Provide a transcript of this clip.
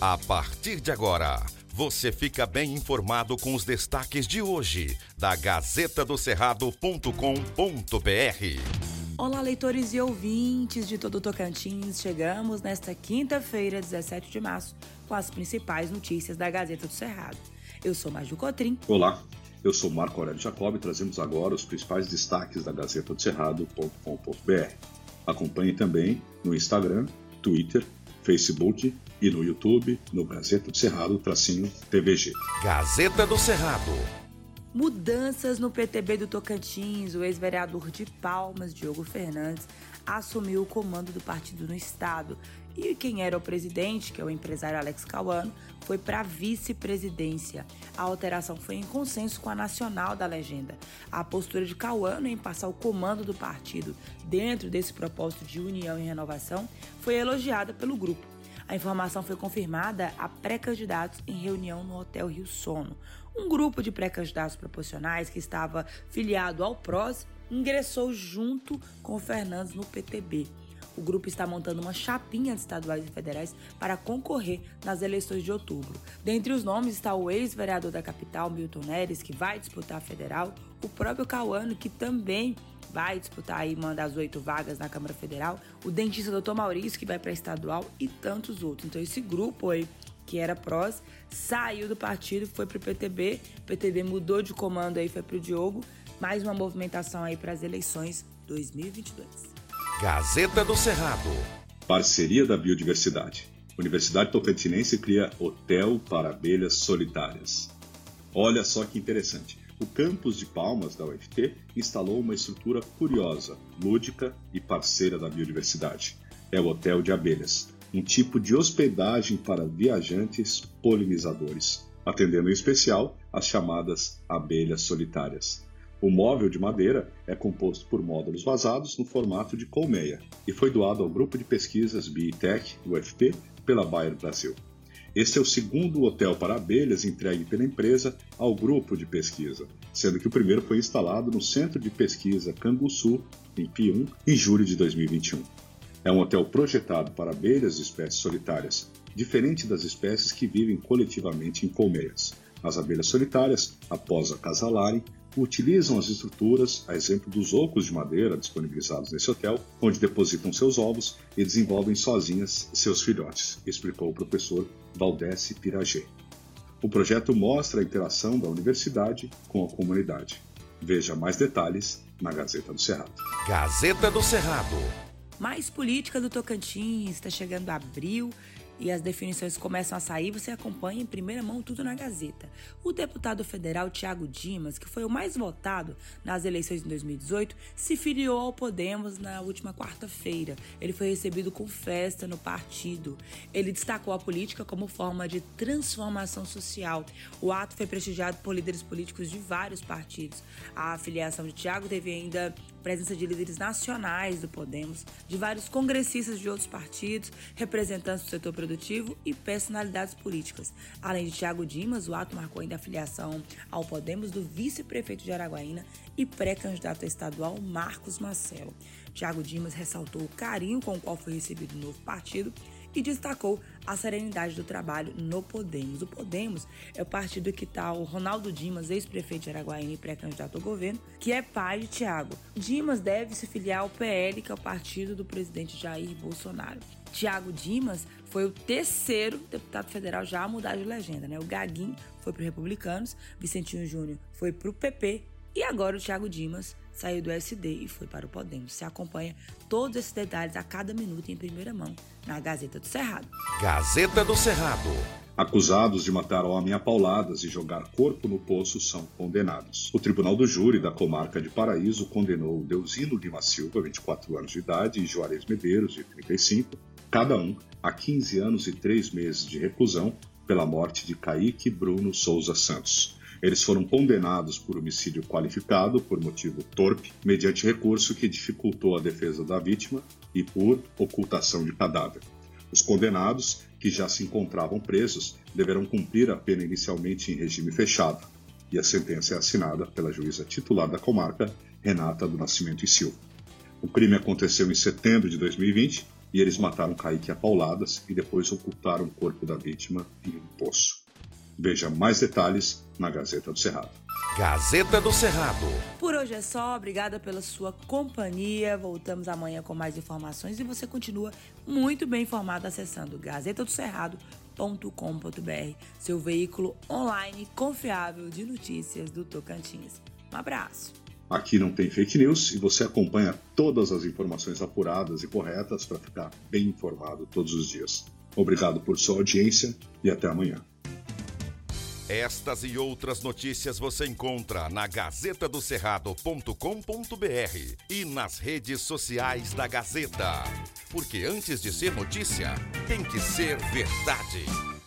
A partir de agora, você fica bem informado com os destaques de hoje da Gazeta do Cerrado.com.br. Olá, leitores e ouvintes de todo o Tocantins. Chegamos nesta quinta-feira, 17 de março, com as principais notícias da Gazeta do Cerrado. Eu sou Maju Cotrim. Olá, eu sou Marco Aurélio Jacob e trazemos agora os principais destaques da Gazeta do Cerrado.com.br. Acompanhe também no Instagram, Twitter, Facebook e no YouTube, no Gazeta do Cerrado, tracinho TVG. Gazeta do Cerrado. Mudanças no PTB do Tocantins. O ex-vereador de Palmas, Diogo Fernandes, assumiu o comando do partido no estado. E quem era o presidente, que é o empresário Alex Cauano, foi para a vice-presidência. A alteração foi em consenso com a nacional da legenda. A postura de Cauano em passar o comando do partido dentro desse propósito de união e renovação foi elogiada pelo grupo. A informação foi confirmada a pré-candidatos em reunião no Hotel Rio Sono. Um grupo de pré-candidatos proporcionais que estava filiado ao PROS ingressou junto com Fernandes no PTB. O grupo está montando uma chapinha de estaduais e federais para concorrer nas eleições de outubro. Dentre os nomes está o ex-vereador da capital, Milton Neres, que vai disputar a federal, o próprio Cauano, que também vai disputar aí uma das oito vagas na Câmara Federal, o dentista Dr. Maurício, que vai para estadual, e tantos outros. Então, esse grupo aí que era prós, saiu do partido, foi para o PTB. O PTB mudou de comando aí, foi para o Diogo. Mais uma movimentação aí para as eleições 2022. Gazeta do Cerrado. Parceria da Biodiversidade. Universidade Tocantinense cria hotel para abelhas solitárias. Olha só que interessante. O campus de Palmas da UFT instalou uma estrutura curiosa, lúdica e parceira da biodiversidade. É o Hotel de Abelhas, um tipo de hospedagem para viajantes polinizadores, atendendo em especial as chamadas abelhas solitárias. O móvel de madeira é composto por módulos vazados no formato de colmeia e foi doado ao grupo de pesquisas Biotech, UFP, pela Bayer Brasil. Este é o segundo hotel para abelhas entregue pela empresa ao grupo de pesquisa, sendo que o primeiro foi instalado no Centro de Pesquisa Canguçu, em Pium, em julho de 2021. É um hotel projetado para abelhas de espécies solitárias, diferente das espécies que vivem coletivamente em colmeias. As abelhas solitárias, após acasalarem, utilizam as estruturas, a exemplo dos ocos de madeira disponibilizados nesse hotel, onde depositam seus ovos e desenvolvem sozinhas seus filhotes, explicou o professor Valdece Piragé. O projeto mostra a interação da universidade com a comunidade. Veja mais detalhes na Gazeta do Cerrado. Gazeta do Cerrado. Mais política do Tocantins, está chegando abril e as definições começam a sair, você acompanha em primeira mão tudo na Gazeta. O deputado federal Tiago Dimas, que foi o mais votado nas eleições de 2018, se filiou ao Podemos na última quarta-feira. Ele foi recebido com festa no partido. Ele destacou a política como forma de transformação social. O ato foi prestigiado por líderes políticos de vários partidos. A filiação de Tiago teve ainda presença de líderes nacionais do Podemos, de vários congressistas de outros partidos, representantes do setor produtivo e personalidades políticas. Além de Tiago Dimas, o ato marcou ainda a filiação ao Podemos do vice-prefeito de Araguaína e pré-candidato estadual Marcos Marcelo. Tiago Dimas ressaltou o carinho com o qual foi recebido o novo partido destacou a serenidade do trabalho no Podemos. O Podemos é o partido que está o Ronaldo Dimas, ex-prefeito de Araguaína e pré-candidato ao governo, que é pai de Tiago. Dimas deve se filiar ao PL, que é o partido do presidente Jair Bolsonaro. Tiago Dimas foi o terceiro deputado federal já a mudar de legenda, né? O Gaguinho foi para os Republicanos, Vicentinho Júnior foi para o PP e agora o Thiago Dimas saiu do SD e foi para o Podemos. Você acompanha todos esses detalhes a cada minuto em primeira mão na Gazeta do Cerrado. Gazeta do Cerrado. Acusados de matar homem a pauladas e jogar corpo no poço são condenados. O Tribunal do Júri da Comarca de Paraíso condenou Deusino Lima Silva, 24 anos de idade, e Juarez Medeiros, de 35, cada um a 15 anos e 3 meses de reclusão pela morte de Kaique Bruno Souza Santos. Eles foram condenados por homicídio qualificado por motivo torpe, mediante recurso que dificultou a defesa da vítima e por ocultação de cadáver. Os condenados, que já se encontravam presos, deverão cumprir a pena inicialmente em regime fechado, e a sentença é assinada pela juíza titular da comarca, Renata do Nascimento e Silva. O crime aconteceu em setembro de 2020 e eles mataram Kaique a pauladas e depois ocultaram o corpo da vítima em um poço. Veja mais detalhes na Gazeta do Cerrado. Gazeta do Cerrado. Por hoje é só, obrigada pela sua companhia. Voltamos amanhã com mais informações e você continua muito bem informado acessando gazetadocerrado.com.br, seu veículo online confiável de notícias do Tocantins. Um abraço. Aqui não tem fake news e você acompanha todas as informações apuradas e corretas para ficar bem informado todos os dias. Obrigado por sua audiência e até amanhã. Estas e outras notícias você encontra na gazetadocerrado.com.br e nas redes sociais da Gazeta. Porque antes de ser notícia, tem que ser verdade.